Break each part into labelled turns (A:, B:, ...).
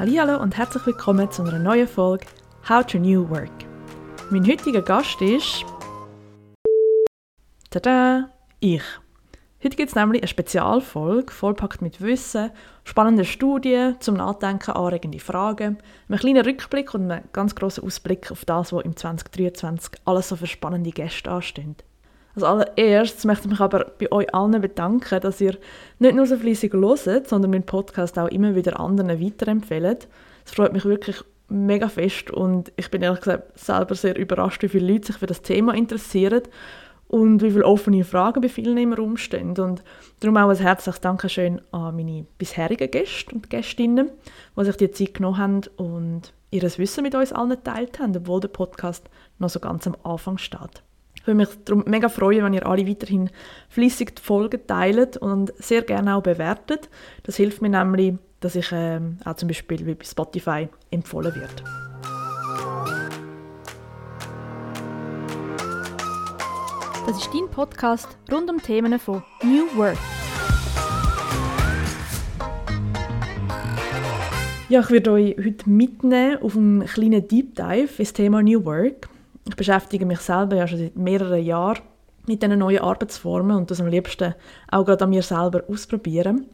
A: Hallo und herzlich willkommen zu einer neuen Folge How to New Work. Mein heutiger Gast ist Tada! Ich. Heute gibt es nämlich eine Spezialfolge, vollpackt mit Wissen, spannenden Studien, zum Nachdenken anregende Fragen, einen kleinen Rückblick und einen ganz grossen Ausblick auf das, was im 2023 alles so für spannende Gäste ansteht. Als allererstes möchte ich mich aber bei euch allen bedanken, dass ihr nicht nur so fleissig hört, sondern meinen Podcast auch immer wieder anderen weiterempfehlt. Es freut mich wirklich mega fest und ich bin ehrlich gesagt selber sehr überrascht, wie viele Leute sich für das Thema interessieren und wie viele offene Fragen bei vielen im Raum stehen. Und darum auch ein herzliches Dankeschön an meine bisherigen Gäste und Gästinnen, die sich die Zeit genommen haben und ihr Wissen mit uns allen geteilt haben, obwohl der Podcast noch so ganz am Anfang steht. Ich würde mich darum mega freuen, wenn ihr alle weiterhin fließig die Folgen teilt und sehr gerne auch bewertet. Das hilft mir nämlich, dass ich äh, auch zum Beispiel wie bei Spotify empfohlen wird. Das ist dein Podcast rund um Themen von New Work. Ja, ich werde euch heute mitnehmen auf einen kleinen Deep Dive ins Thema New Work. Ich beschäftige mich selber ja schon seit mehreren Jahren mit diesen neuen Arbeitsformen und das am liebsten auch gerade an mir selber ausprobieren.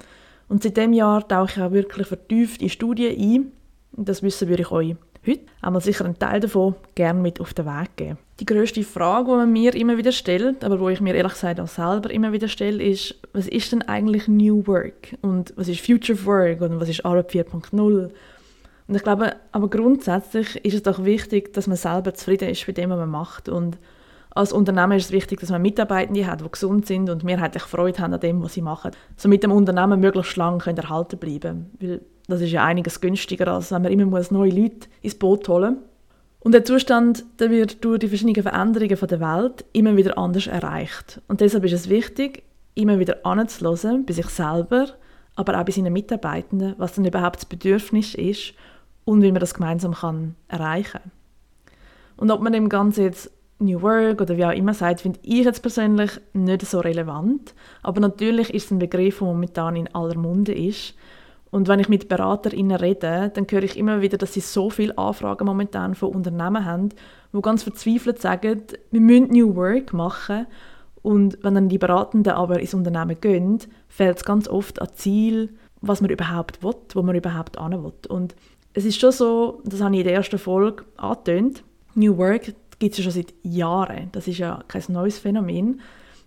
A: Und seit diesem Jahr tauche ich auch wirklich vertieft in Studien ein. Und das Wissen würde ich euch heute einmal sicher einen Teil davon gerne mit auf den Weg geben. Die grösste Frage, die man mir immer wieder stellt, aber wo ich mir ehrlich gesagt auch selber immer wieder stelle, ist, was ist denn eigentlich New Work? Und was ist Future Work? Und was ist Arbeit 4.0? Und ich glaube, aber grundsätzlich ist es doch wichtig, dass man selber zufrieden ist mit dem, was man macht. Und als Unternehmen ist es wichtig, dass man Mitarbeitende hat, die gesund sind und mehrheitlich Freude haben an dem, was sie machen. So mit dem Unternehmen möglichst lang können erhalten bleiben. Weil das ist ja einiges günstiger, als wenn man immer muss neue Leute ins Boot holen muss. Und der Zustand der wird durch die verschiedenen Veränderungen der Welt immer wieder anders erreicht. Und deshalb ist es wichtig, immer wieder anzuhören, bei sich selber, aber auch bei seinen Mitarbeitenden, was dann überhaupt das Bedürfnis ist und wie man das gemeinsam kann erreichen kann. Und ob man dem Ganzen jetzt New Work oder wie auch immer sagt, finde ich jetzt persönlich nicht so relevant. Aber natürlich ist es ein Begriff, der momentan in aller Munde ist. Und wenn ich mit BeraterInnen rede, dann höre ich immer wieder, dass sie so viele Anfragen momentan von Unternehmen haben, die ganz verzweifelt sagen, wir müssen New Work machen. Und wenn dann die Beratenden aber ins Unternehmen gehen, fehlt es ganz oft an Ziel, was man überhaupt will, wo man überhaupt hin will. Und es ist schon so, das habe ich in der ersten Folge angetönt, New Work gibt es ja schon seit Jahren. Das ist ja kein neues Phänomen.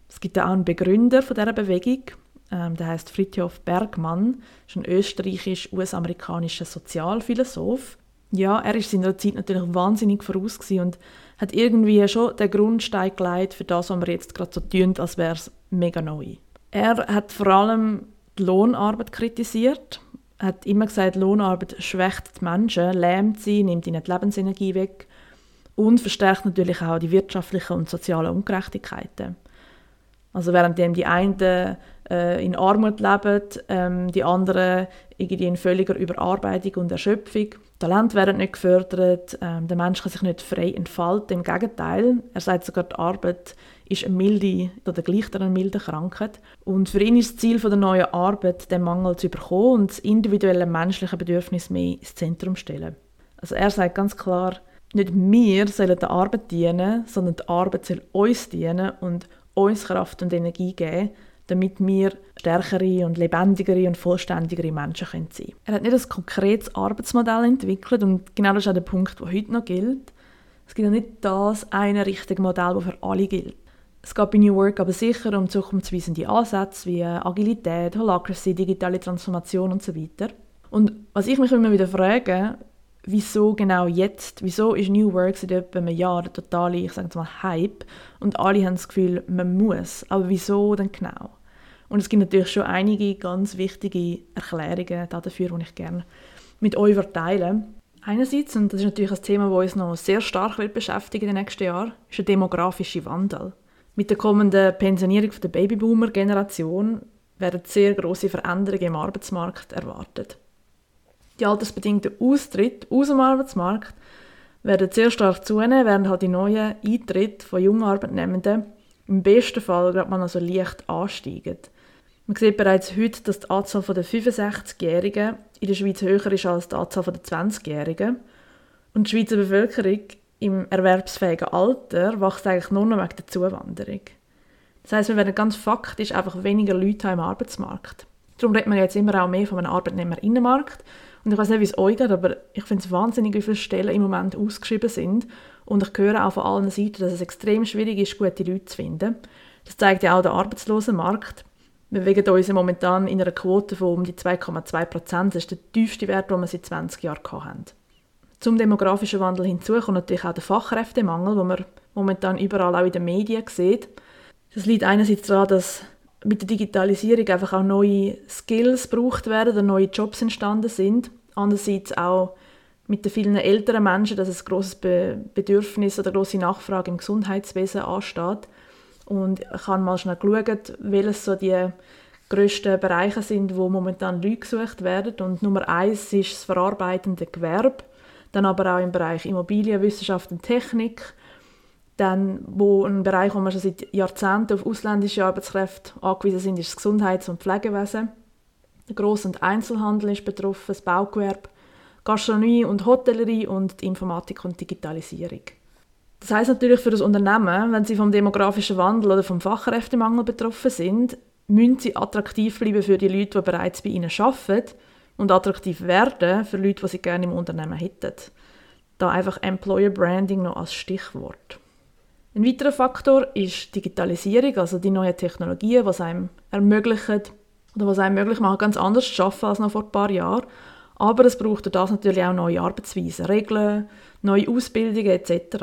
A: Es gibt auch einen Begründer von dieser Bewegung, ähm, der heißt Fritjof Bergmann, ist ein österreichisch-US-amerikanischer Sozialphilosoph. Ja, er ist seiner Zeit natürlich wahnsinnig voraus und hat irgendwie schon den Grundstein gelegt für das, was wir jetzt gerade so tun, als wäre es mega neu. Er hat vor allem die Lohnarbeit kritisiert hat immer gesagt, Lohnarbeit schwächt die Menschen, lähmt sie, nimmt ihnen die Lebensenergie weg und verstärkt natürlich auch die wirtschaftlichen und sozialen Ungerechtigkeiten. Also während die einen äh, in Armut leben, ähm, die anderen irgendwie in völliger Überarbeitung und Erschöpfung. Talent werden nicht gefördert, ähm, der Mensch kann sich nicht frei entfalten. Im Gegenteil, er sagt sogar, die Arbeit ist eine milde oder gleicht einer milden Krankheit. Und für ihn ist das Ziel der neuen Arbeit, den Mangel zu überkommen und das individuelle menschliche Bedürfnis mehr ins Zentrum stellen. Also er sagt ganz klar, nicht wir sollen der Arbeit dienen, sondern die Arbeit soll uns dienen und uns Kraft und Energie geben, damit wir stärkere und lebendigere und vollständigere Menschen sein können. Er hat nicht ein konkretes Arbeitsmodell entwickelt und genau das ist auch der Punkt, der heute noch gilt. Es gibt ja nicht das eine richtige Modell, das für alle gilt. Es geht bei New Work aber sicher um zukunftsweisende Ansätze wie Agilität, Holacracy, digitale Transformation und so. Und was ich mich immer wieder frage, wieso genau jetzt? Wieso ist New Work seit etwa einem Jahr der totale, ich sage mal, Hype und alle haben das Gefühl, man muss. Aber wieso denn genau? Und es gibt natürlich schon einige ganz wichtige Erklärungen dafür, die ich gerne mit euch teile. Einerseits, und das ist natürlich ein Thema, das uns noch sehr stark wird beschäftigen in den nächsten Jahren, ist der demografische Wandel. Mit der kommenden Pensionierung der Babyboomer-Generation werden sehr große Veränderungen im Arbeitsmarkt erwartet. Die altersbedingten Austritte aus dem Arbeitsmarkt werden sehr stark zunehmen, während halt die neuen Eintritte von jungen Arbeitnehmenden im besten Fall gerade mal noch leicht ansteigen. Man sieht bereits heute, dass die Anzahl der 65-Jährigen in der Schweiz höher ist als die Anzahl der 20-Jährigen. Und die Schweizer Bevölkerung im erwerbsfähigen Alter wächst eigentlich nur noch wegen der Zuwanderung. Das heisst, wir werden ganz faktisch einfach weniger Leute haben im Arbeitsmarkt. Darum redet man jetzt immer auch mehr von einem Arbeitnehmerinnenmarkt. Und ich weiß nicht, wie es euch geht, aber ich finde es wahnsinnig, wie viele Stellen im Moment ausgeschrieben sind. Und ich höre auch von allen Seiten, dass es extrem schwierig ist, gute Leute zu finden. Das zeigt ja auch der Arbeitslosenmarkt. Wir bewegen uns momentan in einer Quote von um die 2,2 Prozent. Das ist der tiefste Wert, den wir seit 20 Jahren hatten. Zum demografischen Wandel hinzu kommt natürlich auch der Fachkräftemangel, den man momentan überall auch in den Medien sieht. Das liegt einerseits daran, dass mit der Digitalisierung einfach auch neue Skills gebraucht werden oder neue Jobs entstanden sind. Andererseits auch mit den vielen älteren Menschen, dass es Be Bedürfnis oder große Nachfrage im Gesundheitswesen ansteht. Und ich habe mal schnell geschaut, welche so die grössten Bereiche sind, wo momentan Leute gesucht werden. Und Nummer eins ist das verarbeitende Gewerbe, dann aber auch im Bereich Immobilienwissenschaft und Technik, dann wo ein Bereich, wo wir schon seit Jahrzehnten auf ausländische Arbeitskräfte angewiesen sind, ist das Gesundheits- und Pflegewesen. Der Gross- und Einzelhandel ist betroffen, das Baugewerbe, Gastronomie und Hotellerie und die Informatik und Digitalisierung. Das heißt natürlich für das Unternehmen, wenn sie vom demografischen Wandel oder vom Fachkräftemangel betroffen sind, müssen sie attraktiv bleiben für die Leute, die bereits bei ihnen arbeiten und attraktiv werden für Leute, die sie gerne im Unternehmen hätten. Da einfach Employer Branding noch als Stichwort. Ein weiterer Faktor ist Digitalisierung, also die neuen Technologien, es einem ermöglichen oder was einem möglich machen, ganz anders zu arbeiten als noch vor ein paar Jahren. Aber es braucht das natürlich auch neue Arbeitsweisen, Regeln, neue Ausbildungen etc.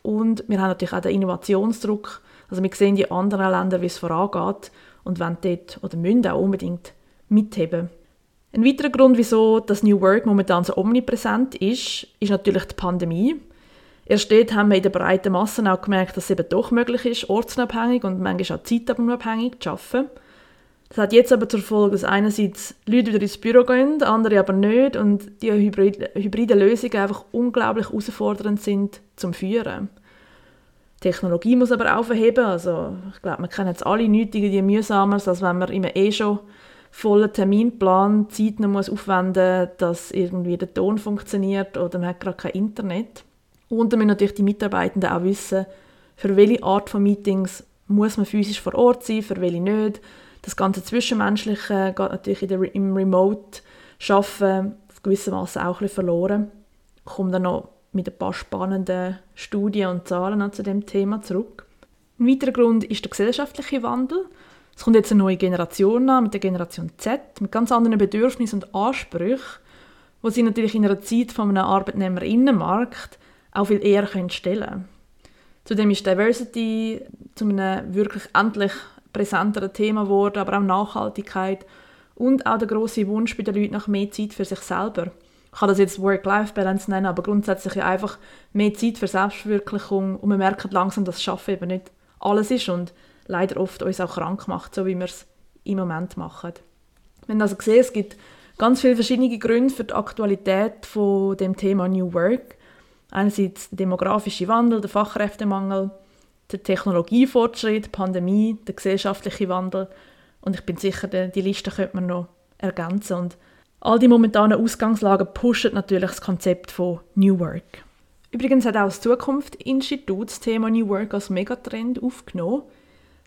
A: Und wir haben natürlich auch den Innovationsdruck. Also wir sehen die anderen Länder, wie es vorangeht und wollen dort oder müssen auch unbedingt mitheben. Ein weiterer Grund, wieso das New Work momentan so omnipräsent ist, ist natürlich die Pandemie. Erst dort haben wir in der breiten Masse auch gemerkt, dass es eben doch möglich ist, ortsunabhängig und manchmal auch zeitabhängig zu arbeiten. Das hat jetzt aber zur Folge, dass einerseits Leute wieder ins Büro gehen, andere aber nicht und die hybride, hybride Lösungen einfach unglaublich herausfordernd sind zum Führen. Die Technologie muss aber auch verheben, also ich glaube, wir kennen jetzt alle nichts die mühsamer, als wenn man immer eh schon vollen Terminplan Zeit noch muss aufwenden muss, dass irgendwie der Ton funktioniert oder man hat gerade kein Internet. Und dann müssen natürlich die Mitarbeitenden auch wissen, für welche Art von Meetings muss man physisch vor Ort sein, für welche nicht das ganze Zwischenmenschliche geht natürlich der, im Remote-Arbeiten gewissermaßen auch ein verloren. Ich komme dann noch mit ein paar spannenden Studien und Zahlen zu dem Thema zurück. Ein weiterer Grund ist der gesellschaftliche Wandel. Es kommt jetzt eine neue Generation an, mit der Generation Z, mit ganz anderen Bedürfnissen und Ansprüchen, wo sie natürlich in einer Zeit von einem Arbeitnehmerinnenmarkt auch viel eher stellen können. Zudem ist Diversity zu einem wirklich endlich präsentere Thema geworden, aber auch Nachhaltigkeit und auch der große Wunsch bei den Leuten nach mehr Zeit für sich selber. Ich kann das jetzt Work-Life-Balance nennen, aber grundsätzlich ja einfach mehr Zeit für Selbstverwirklichung und man merkt langsam, dass Schaffen eben nicht alles ist und leider oft uns auch krank macht, so wie wir es im Moment machen. Haben also gesehen, es gibt ganz viele verschiedene Gründe für die Aktualität von dem Thema New Work. Einerseits der demografische Wandel, der Fachkräftemangel, der Technologiefortschritt, die Pandemie, der gesellschaftliche Wandel. Und ich bin sicher, die Liste könnte man noch ergänzen. Und all die momentanen Ausgangslagen pushen natürlich das Konzept von New Work. Übrigens hat auch das Zukunftsinstitut das Thema New Work als Megatrend aufgenommen.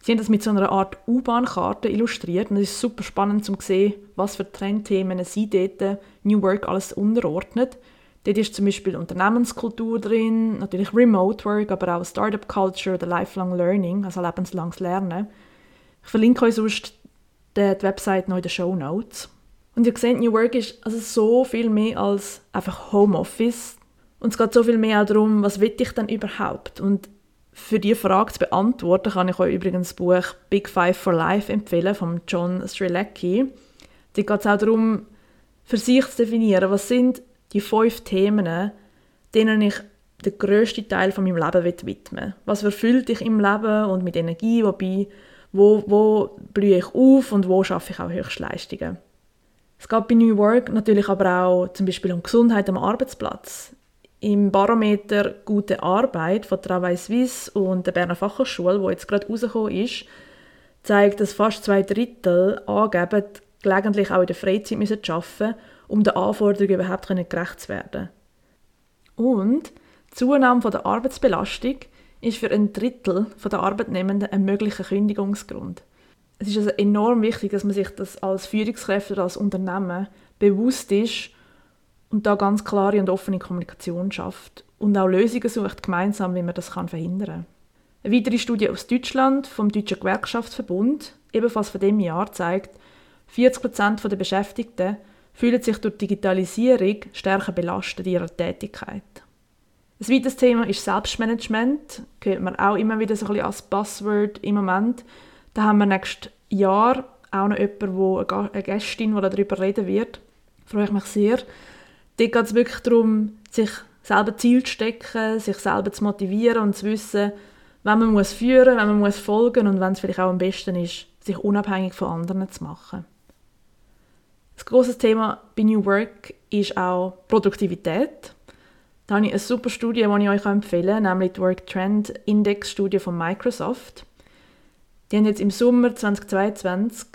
A: Sie haben das mit so einer Art U-Bahn-Karte illustriert und es ist super spannend zu sehen, was für Trendthemen sie dort New Work alles unterordnet. Dort ist zum Beispiel Unternehmenskultur drin, natürlich Remote Work, aber auch Startup Culture oder Lifelong Learning, also lebenslanges Lernen. Ich verlinke euch sonst die, Website noch in den Show Notes. Und ihr seht, New Work ist also so viel mehr als einfach Homeoffice. Und es geht so viel mehr auch darum, was will ich denn überhaupt? Und für diese Frage zu beantworten, kann ich euch übrigens das Buch Big Five for Life empfehlen von John Strilecki. Da geht es auch darum, für sich zu definieren, was sind die fünf Themen, denen ich den grössten Teil von meinem Leben widmen will. Was erfüllt dich im Leben und mit Energie, wobei, wo, wo blühe ich auf und wo schaffe ich auch Höchstleistungen. Es geht bei New Work natürlich aber auch zum Beispiel um Gesundheit am Arbeitsplatz. Im Barometer Gute Arbeit von Travail Suisse und der Berner Fachhochschule, wo jetzt gerade rausgekommen ist, zeigt, dass fast zwei Drittel angeben, gelegentlich auch in der Freizeit müssen arbeiten um den Anforderungen überhaupt gerecht zu werden. Und die Zunahme der Arbeitsbelastung ist für ein Drittel der Arbeitnehmenden ein möglicher Kündigungsgrund. Es ist also enorm wichtig, dass man sich das als Führungskräfte als Unternehmen bewusst ist und da ganz klare und offene Kommunikation schafft und auch Lösungen sucht gemeinsam, wie man das kann verhindern kann. Eine weitere Studie aus Deutschland vom Deutschen Gewerkschaftsverbund, ebenfalls von dem Jahr, zeigt, 40 Prozent der Beschäftigten fühlen sich durch Digitalisierung stärker belastet in ihrer Tätigkeit. Ein weiteres Thema ist Selbstmanagement. Das hört man auch immer wieder so ein bisschen als Buzzword im Moment. Da haben wir nächstes Jahr auch noch jemanden, eine Gästin, die darüber reden wird. Freue ich mich sehr. Dort geht es wirklich darum, sich selber Ziel zu stecken, sich selber zu motivieren und zu wissen, wenn man muss führen, wenn man muss folgen und wenn es vielleicht auch am besten ist, sich unabhängig von anderen zu machen. Das große Thema bei New Work ist auch Produktivität. Da habe ich eine super Studie, die ich euch empfehlen kann, nämlich die Work Trend Index Studie von Microsoft. Die haben jetzt im Sommer 2022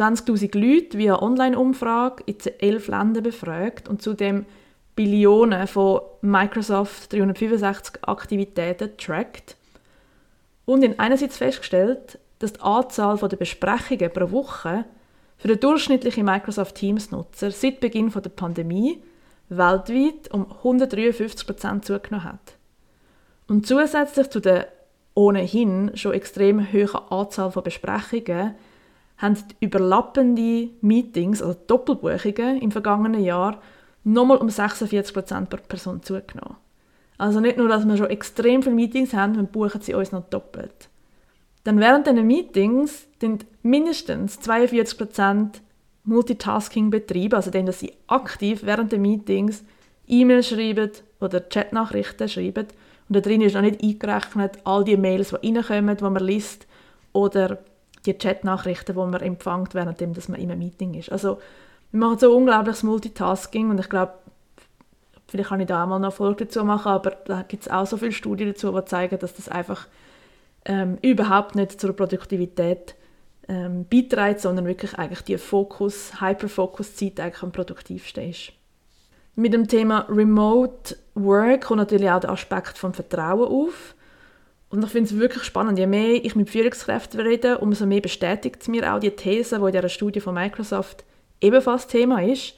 A: 20.000 Leute via Online-Umfrage in elf Ländern befragt und zudem Billionen von Microsoft 365 Aktivitäten trackt und in einerseits festgestellt, dass die Anzahl der Besprechungen pro Woche für den durchschnittlichen Microsoft Teams-Nutzer seit Beginn der Pandemie weltweit um 153 Prozent zugenommen hat. Und zusätzlich zu der ohnehin schon extrem hohen Anzahl von Besprechungen haben die überlappende Meetings, also Doppelbuchungen im vergangenen Jahr, nochmal um 46 Prozent pro Person zugenommen. Also nicht nur, dass wir schon extrem viele Meetings haben, wir buchen sie uns noch doppelt. Dann während diesen Meetings sind mindestens 42 Prozent Multitasking betreiben, also denen, dass sie aktiv während der Meetings E-Mails schreiben oder Chatnachrichten schreiben. Und da drin ist noch nicht eingerechnet all die Mails, die reinkommen, die man liest, oder die Chatnachrichten, die man empfängt, während man in einem Meeting ist. Also wir machen so unglaubliches Multitasking und ich glaube, vielleicht kann ich da auch mal eine Folge dazu machen, aber da gibt es auch so viele Studien dazu, die zeigen, dass das einfach ähm, überhaupt nicht zur Produktivität ähm, beiträgt, sondern wirklich eigentlich die Fokus, Hyperfokus-Zeit eigentlich am produktivsten ist. Mit dem Thema Remote Work kommt natürlich auch der Aspekt vom Vertrauen auf. Und ich finde es wirklich spannend. Je mehr ich mit Führungskräften rede, umso mehr bestätigt es mir auch die These, die in dieser Studie von Microsoft ebenfalls Thema ist.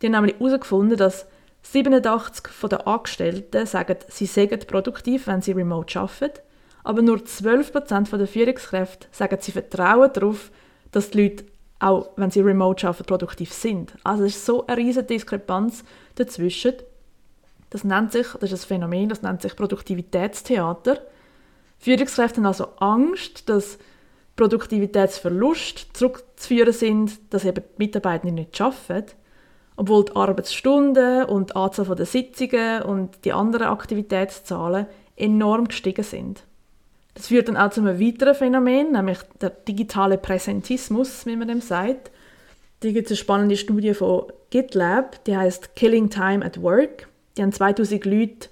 A: Die haben nämlich herausgefunden, dass 87 der Angestellten sagen, sie seien produktiv, wenn sie remote arbeiten aber nur 12% der Führungskräfte sagen, sie vertrauen darauf, dass die Leute, auch wenn sie remote arbeiten, produktiv sind. Also es ist so eine riesige Diskrepanz dazwischen. Das nennt sich, das ist ein Phänomen, das nennt sich Produktivitätstheater. Führungskräfte haben also Angst, dass Produktivitätsverlust zurückzuführen sind, dass eben die Mitarbeiter nicht arbeiten, obwohl die Arbeitsstunden und die Anzahl der Sitzungen und die anderen Aktivitätszahlen enorm gestiegen sind. Das führt dann auch zu einem weiteren Phänomen, nämlich der digitale Präsentismus, wie man dem sagt. Da gibt es eine spannende Studie von GitLab, die heißt Killing Time at Work. Die haben 2000 Leute,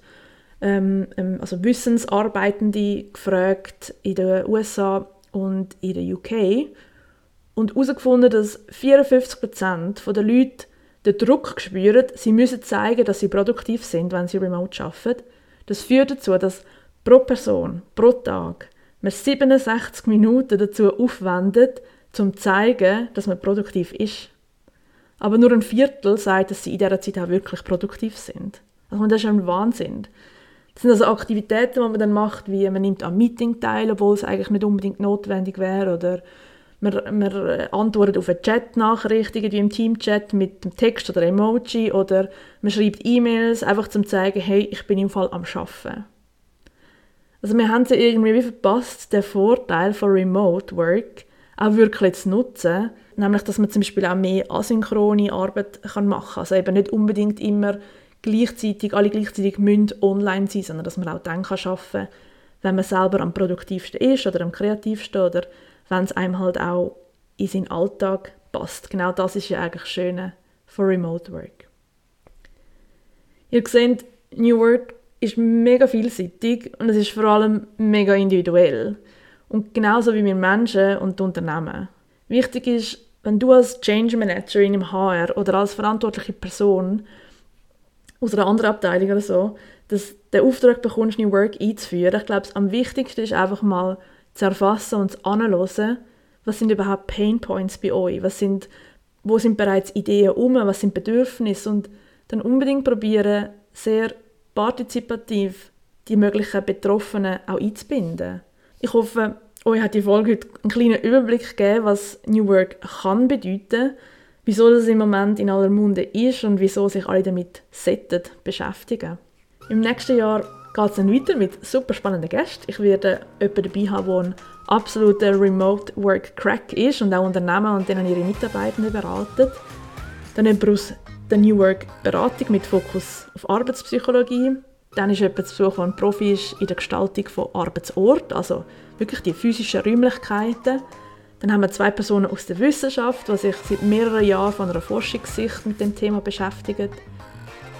A: ähm, ähm, also Wissensarbeitende, gefragt in den USA und in der UK und herausgefunden, dass 54% der Leute den Druck spüren, sie müssen zeigen, dass sie produktiv sind, wenn sie remote arbeiten. Das führt dazu, dass pro Person, pro Tag, man 67 Minuten dazu aufwendet, um zu zeigen, dass man produktiv ist. Aber nur ein Viertel sagt, dass sie in dieser Zeit auch wirklich produktiv sind. Also das ist ein Wahnsinn. Das sind also Aktivitäten, die man dann macht, wie man nimmt am Meeting teil, obwohl es eigentlich nicht unbedingt notwendig wäre, oder man, man antwortet auf eine Chat-Nachricht, wie im Team-Chat mit dem Text oder Emoji, oder man schreibt E-Mails, einfach zum zeigen, hey, ich bin im Fall am Arbeiten. Also wir haben sie irgendwie wie verpasst, den Vorteil von Remote Work auch wirklich zu nutzen. Nämlich, dass man zum Beispiel auch mehr asynchrone Arbeit machen kann. Also eben nicht unbedingt immer gleichzeitig, alle gleichzeitig müssen online sein, sondern dass man auch dann kann arbeiten kann, wenn man selber am produktivsten ist oder am kreativsten oder wenn es einem halt auch in seinen Alltag passt. Genau das ist ja eigentlich Schöne von Remote Work. Ihr seht, New Work ist mega vielseitig und es ist vor allem mega individuell. Und genauso wie wir Menschen und die Unternehmen. Wichtig ist, wenn du als Change Managerin im HR oder als verantwortliche Person aus einer anderen Abteilung oder so, dass den Auftrag bekommst, New Work einzuführen. Ich glaube, am wichtigsten ist einfach mal zu erfassen und zu analysieren, was sind überhaupt Pain Points bei euch, was sind, wo sind bereits Ideen um, was sind Bedürfnisse und dann unbedingt probieren, sehr partizipativ die möglichen Betroffenen auch einzubinden. Ich hoffe, euch hat die Folge heute einen kleinen Überblick gegeben, was New Work kann bedeuten, wieso das im Moment in aller Munde ist und wieso sich alle damit sollten beschäftigen. Im nächsten Jahr geht es dann weiter mit super spannenden Gästen. Ich werde jemanden dabei haben, der ein absoluter Remote Work Crack ist und auch Unternehmen und denen ihre Mitarbeitenden beratet. Dann jemand aus der New Work Beratung mit Fokus auf Arbeitspsychologie. Dann ist jemand zu Besuch, der ein Profi ist in der Gestaltung von Arbeitsort, also wirklich die physischen Räumlichkeiten. Dann haben wir zwei Personen aus der Wissenschaft, die sich seit mehreren Jahren von einer Forschungssicht mit dem Thema beschäftigen.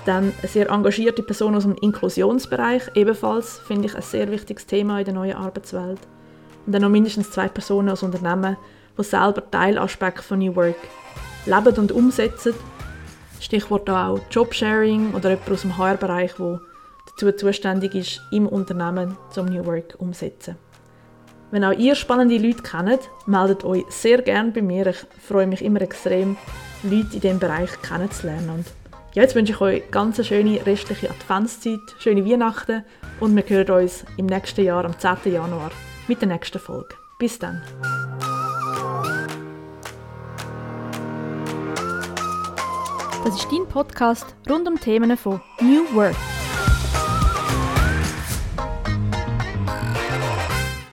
A: Dann eine sehr engagierte Person aus dem Inklusionsbereich, ebenfalls, finde ich, ein sehr wichtiges Thema in der neuen Arbeitswelt. Und dann noch mindestens zwei Personen aus Unternehmen, die selber Teilaspekte von New Work leben und umsetzen. Stichwort auch Jobsharing oder jemand aus dem HR-Bereich, der dazu zuständig ist, im Unternehmen zum New Work umsetzen. Wenn auch ihr spannende Leute kennt, meldet euch sehr gerne bei mir. Ich freue mich immer extrem, Leute in diesem Bereich kennenzulernen. Und ja, jetzt wünsche ich euch ganz eine schöne restliche Adventszeit, schöne Weihnachten und wir hören uns im nächsten Jahr, am 10. Januar, mit der nächsten Folge. Bis dann.
B: Das ist dein Podcast rund um Themen von New Work.